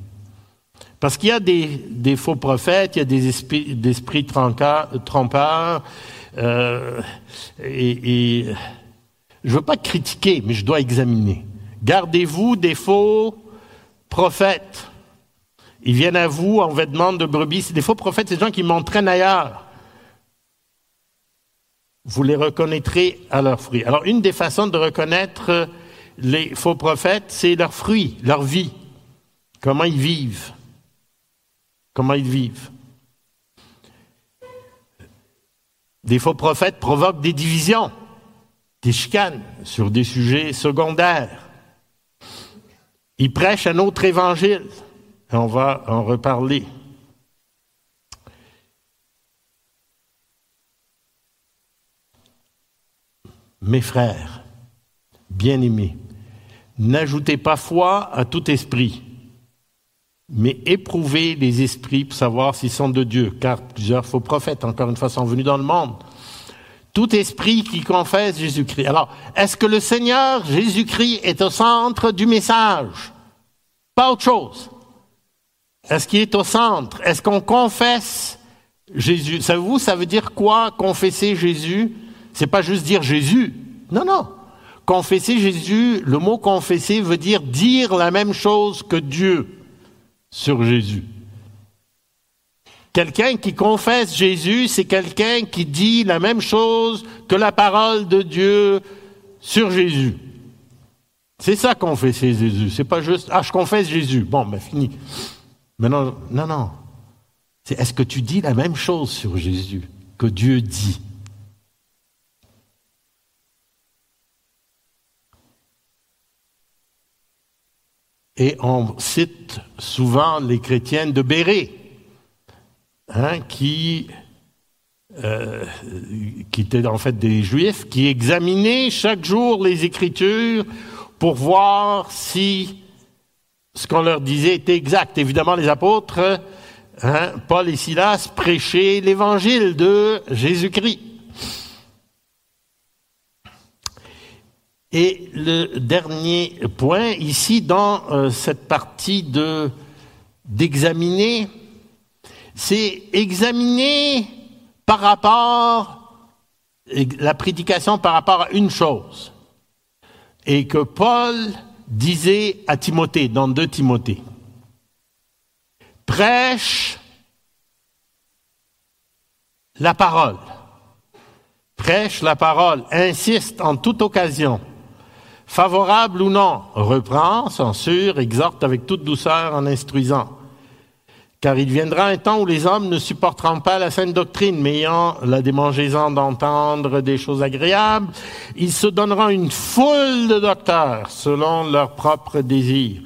Parce qu'il y a des, faux prophètes, il y a des esprits, trompeurs, euh, et, je ne veux pas critiquer, mais je dois examiner. Gardez-vous des faux prophètes. Ils viennent à vous en vêtements de brebis. Des faux prophètes, c'est des gens qui m'entraînent ailleurs. Vous les reconnaîtrez à leurs fruits. Alors, une des façons de reconnaître les faux prophètes, c'est leurs fruits, leur vie. Comment ils vivent. Comment ils vivent. Des faux prophètes provoquent des divisions, des chicanes sur des sujets secondaires. Ils prêchent un autre évangile on va en reparler. Mes frères, bien-aimés, n'ajoutez pas foi à tout esprit, mais éprouvez les esprits pour savoir s'ils sont de Dieu, car plusieurs faux prophètes, encore une fois, sont venus dans le monde. Tout esprit qui confesse Jésus-Christ. Alors, est-ce que le Seigneur Jésus-Christ est au centre du message? Pas autre chose. Est-ce qu'il est au centre? Est-ce qu'on confesse Jésus? Savez-vous, ça veut dire quoi, confesser Jésus? C'est pas juste dire Jésus. Non, non. Confesser Jésus, le mot confesser veut dire dire la même chose que Dieu sur Jésus. Quelqu'un qui confesse Jésus, c'est quelqu'un qui dit la même chose que la parole de Dieu sur Jésus. C'est ça confesser Jésus. C'est pas juste, ah, je confesse Jésus. Bon, ben, fini. Mais non, non, non. C'est est-ce que tu dis la même chose sur Jésus que Dieu dit? Et on cite souvent les chrétiennes de Béret, hein, qui, euh, qui étaient en fait des juifs, qui examinaient chaque jour les Écritures pour voir si ce qu'on leur disait était exact. Évidemment, les apôtres, hein, Paul et Silas, prêchaient l'évangile de Jésus-Christ. Et le dernier point ici dans euh, cette partie de d'examiner, c'est examiner par rapport la prédication par rapport à une chose. Et que Paul disait à Timothée, dans 2 Timothée, prêche la parole. Prêche la parole, insiste en toute occasion. Favorable ou non, reprend, censure, exhorte avec toute douceur en instruisant. Car il viendra un temps où les hommes ne supporteront pas la sainte doctrine, mais ayant la démangeaison d'entendre des choses agréables, ils se donneront une foule de docteurs selon leurs propres désirs,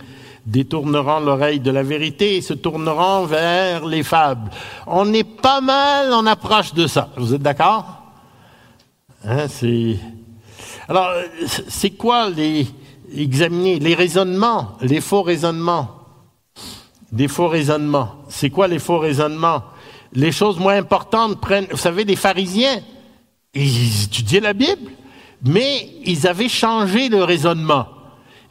détourneront l'oreille de la vérité et se tourneront vers les fables. On est pas mal en approche de ça. Vous êtes d'accord? Hein, c'est... Alors, c'est quoi les examiner les raisonnements, les faux raisonnements? Des faux raisonnements. C'est quoi les faux raisonnements? Les choses moins importantes prennent. Vous savez, les pharisiens, ils étudiaient la Bible, mais ils avaient changé le raisonnement.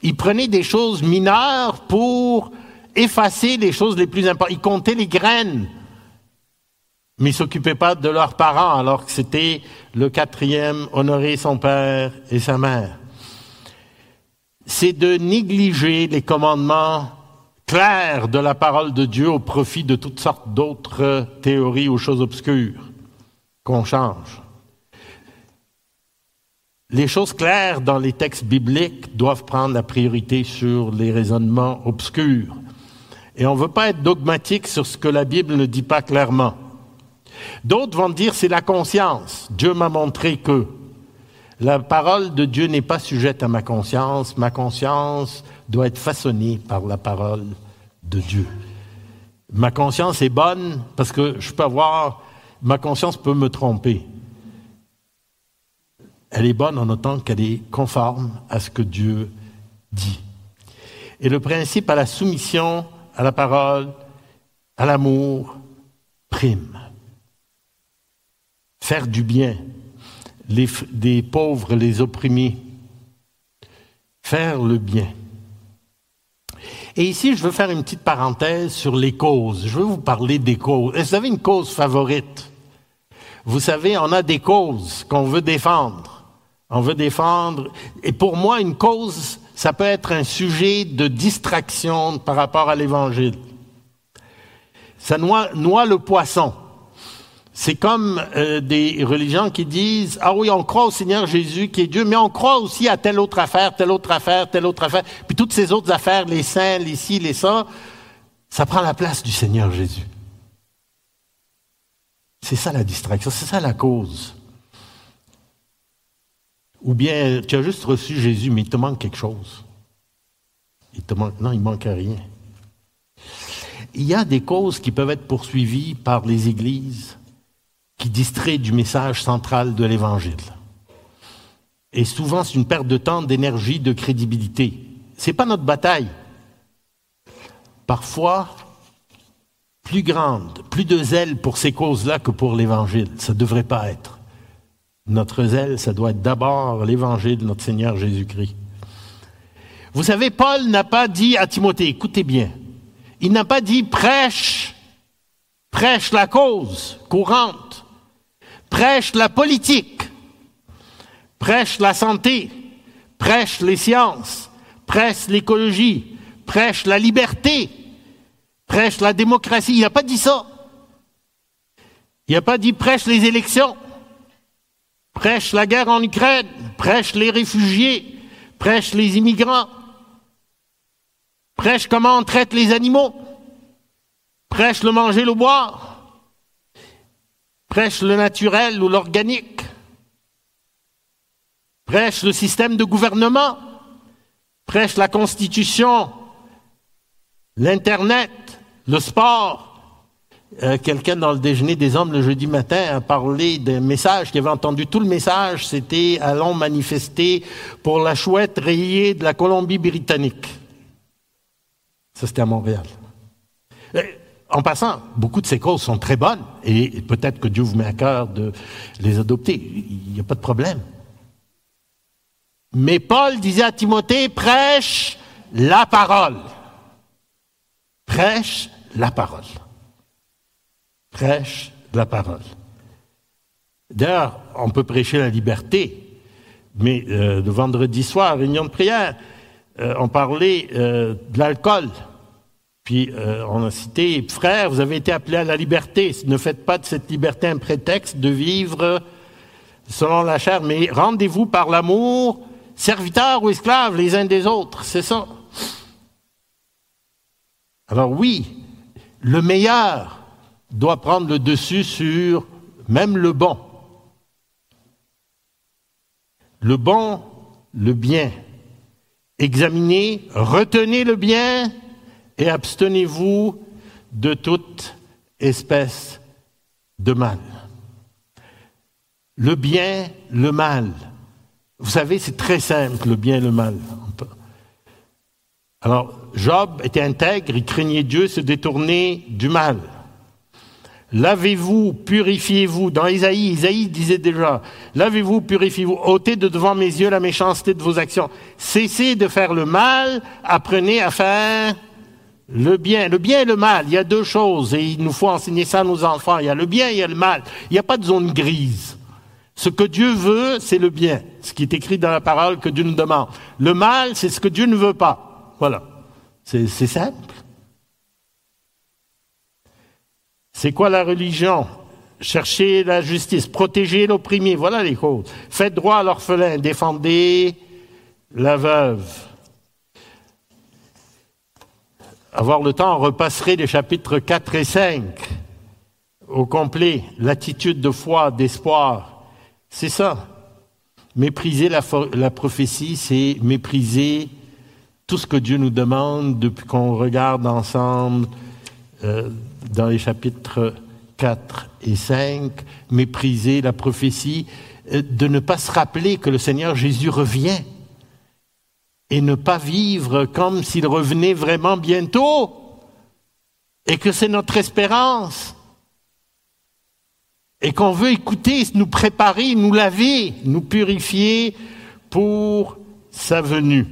Ils prenaient des choses mineures pour effacer les choses les plus importantes. Ils comptaient les graines, mais ils s'occupaient pas de leurs parents, alors que c'était le quatrième, honorer son père et sa mère. C'est de négliger les commandements clair de la parole de Dieu au profit de toutes sortes d'autres théories ou choses obscures qu'on change. Les choses claires dans les textes bibliques doivent prendre la priorité sur les raisonnements obscurs. Et on ne veut pas être dogmatique sur ce que la Bible ne dit pas clairement. D'autres vont dire c'est la conscience. Dieu m'a montré que. La parole de Dieu n'est pas sujette à ma conscience. Ma conscience doit être façonnée par la parole de Dieu. Ma conscience est bonne parce que je peux avoir, ma conscience peut me tromper. Elle est bonne en autant qu'elle est conforme à ce que Dieu dit. Et le principe à la soumission, à la parole, à l'amour, prime. Faire du bien, des pauvres, les opprimés. Faire le bien. Et ici, je veux faire une petite parenthèse sur les causes. Je veux vous parler des causes. Vous avez une cause favorite? Vous savez, on a des causes qu'on veut défendre. On veut défendre. Et pour moi, une cause, ça peut être un sujet de distraction par rapport à l'Évangile. Ça noie le poisson. C'est comme euh, des religions qui disent ah oui on croit au Seigneur Jésus qui est Dieu, mais on croit aussi à telle autre affaire, telle autre affaire, telle autre affaire, puis toutes ces autres affaires, les saints, les ci, les ça, ça prend la place du Seigneur Jésus. C'est ça la distraction, c'est ça la cause. Ou bien tu as juste reçu Jésus, mais il te manque quelque chose. Il te manque non, il manque rien. Il y a des causes qui peuvent être poursuivies par les églises qui distrait du message central de l'Évangile. Et souvent, c'est une perte de temps, d'énergie, de crédibilité. C'est pas notre bataille. Parfois, plus grande, plus de zèle pour ces causes-là que pour l'Évangile. Ça ne devrait pas être. Notre zèle, ça doit être d'abord l'Évangile de notre Seigneur Jésus-Christ. Vous savez, Paul n'a pas dit à Timothée, écoutez bien, il n'a pas dit prêche, prêche la cause courante, prêche la politique, prêche la santé, prêche les sciences, prêche l'écologie, prêche la liberté, prêche la démocratie. Il n'a pas dit ça. Il n'a pas dit prêche les élections, prêche la guerre en Ukraine, prêche les réfugiés, prêche les immigrants, prêche comment on traite les animaux, prêche le manger, le boire prêche le naturel ou l'organique, prêche le système de gouvernement, prêche la constitution, l'Internet, le sport. Euh, quelqu'un dans le déjeuner des hommes le jeudi matin a parlé d'un message qu'il avait entendu. Tout le message, c'était allons manifester pour la chouette rayée de la Colombie-Britannique. Ça, c'était à Montréal. En passant, beaucoup de ces causes sont très bonnes et peut-être que Dieu vous met à cœur de les adopter. Il n'y a pas de problème. Mais Paul disait à Timothée, prêche la parole. Prêche la parole. Prêche la parole. D'ailleurs, on peut prêcher la liberté, mais euh, le vendredi soir, réunion de prière, euh, on parlait euh, de l'alcool. Puis euh, on a cité, frères, vous avez été appelés à la liberté. Ne faites pas de cette liberté un prétexte de vivre selon la chair, mais rendez-vous par l'amour, serviteurs ou esclaves les uns des autres. C'est ça. Alors oui, le meilleur doit prendre le dessus sur même le bon. Le bon, le bien. Examinez, retenez le bien et abstenez-vous de toute espèce de mal. Le bien, le mal. Vous savez, c'est très simple, le bien le mal. Alors, Job était intègre, il craignait Dieu, se détournait du mal. Lavez-vous, purifiez-vous. Dans Isaïe, Isaïe disait déjà, lavez-vous, purifiez-vous, ôtez de devant mes yeux la méchanceté de vos actions. Cessez de faire le mal, apprenez à faire le bien. Le bien et le mal, il y a deux choses, et il nous faut enseigner ça à nos enfants. Il y a le bien et il y a le mal. Il n'y a pas de zone grise. Ce que Dieu veut, c'est le bien. Ce qui est écrit dans la parole que Dieu nous demande. Le mal, c'est ce que Dieu ne veut pas. Voilà. C'est simple. C'est quoi la religion? Chercher la justice, protéger l'opprimé, voilà les causes. Faites droit à l'orphelin, défendez la veuve. Avoir le temps, on repasserait les chapitres 4 et 5 au complet. L'attitude de foi, d'espoir, c'est ça. Mépriser la, prophétie, c'est mépriser tout ce que Dieu nous demande depuis qu'on regarde ensemble euh, dans les chapitres 4 et 5, mépriser la prophétie, euh, de ne pas se rappeler que le Seigneur Jésus revient et ne pas vivre comme s'il revenait vraiment bientôt et que c'est notre espérance et qu'on veut écouter, nous préparer, nous laver, nous purifier pour sa venue.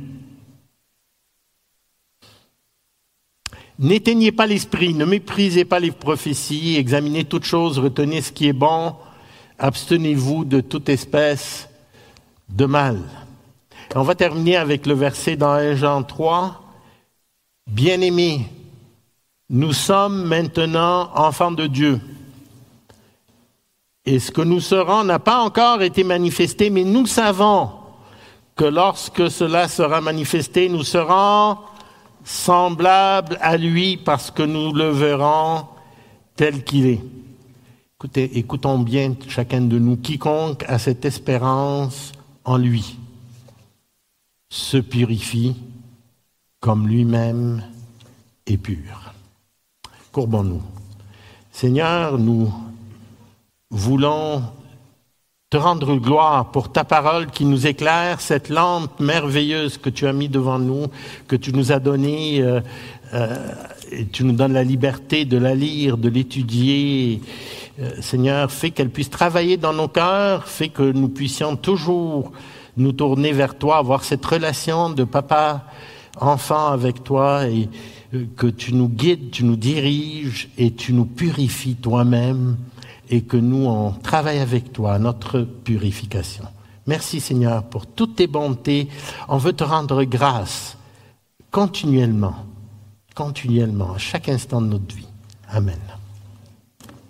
N'éteignez pas l'esprit, ne méprisez pas les prophéties, examinez toutes choses, retenez ce qui est bon, abstenez-vous de toute espèce de mal. On va terminer avec le verset dans 1 Jean 3. Bien-aimés, nous sommes maintenant enfants de Dieu. Et ce que nous serons n'a pas encore été manifesté, mais nous savons que lorsque cela sera manifesté, nous serons semblable à lui parce que nous le verrons tel qu'il est. Écoutez, écoutons bien chacun de nous. Quiconque a cette espérance en lui se purifie comme lui-même est pur. Courbons-nous. Seigneur, nous voulons te rendre gloire pour ta parole qui nous éclaire, cette lampe merveilleuse que tu as mis devant nous, que tu nous as donnée, euh, euh, et tu nous donnes la liberté de la lire, de l'étudier. Euh, Seigneur, fais qu'elle puisse travailler dans nos cœurs, fais que nous puissions toujours nous tourner vers toi, avoir cette relation de papa-enfant avec toi et que tu nous guides, tu nous diriges et tu nous purifies toi-même et que nous, on travaille avec toi notre purification. Merci Seigneur pour toutes tes bontés. On veut te rendre grâce continuellement, continuellement, à chaque instant de notre vie. Amen.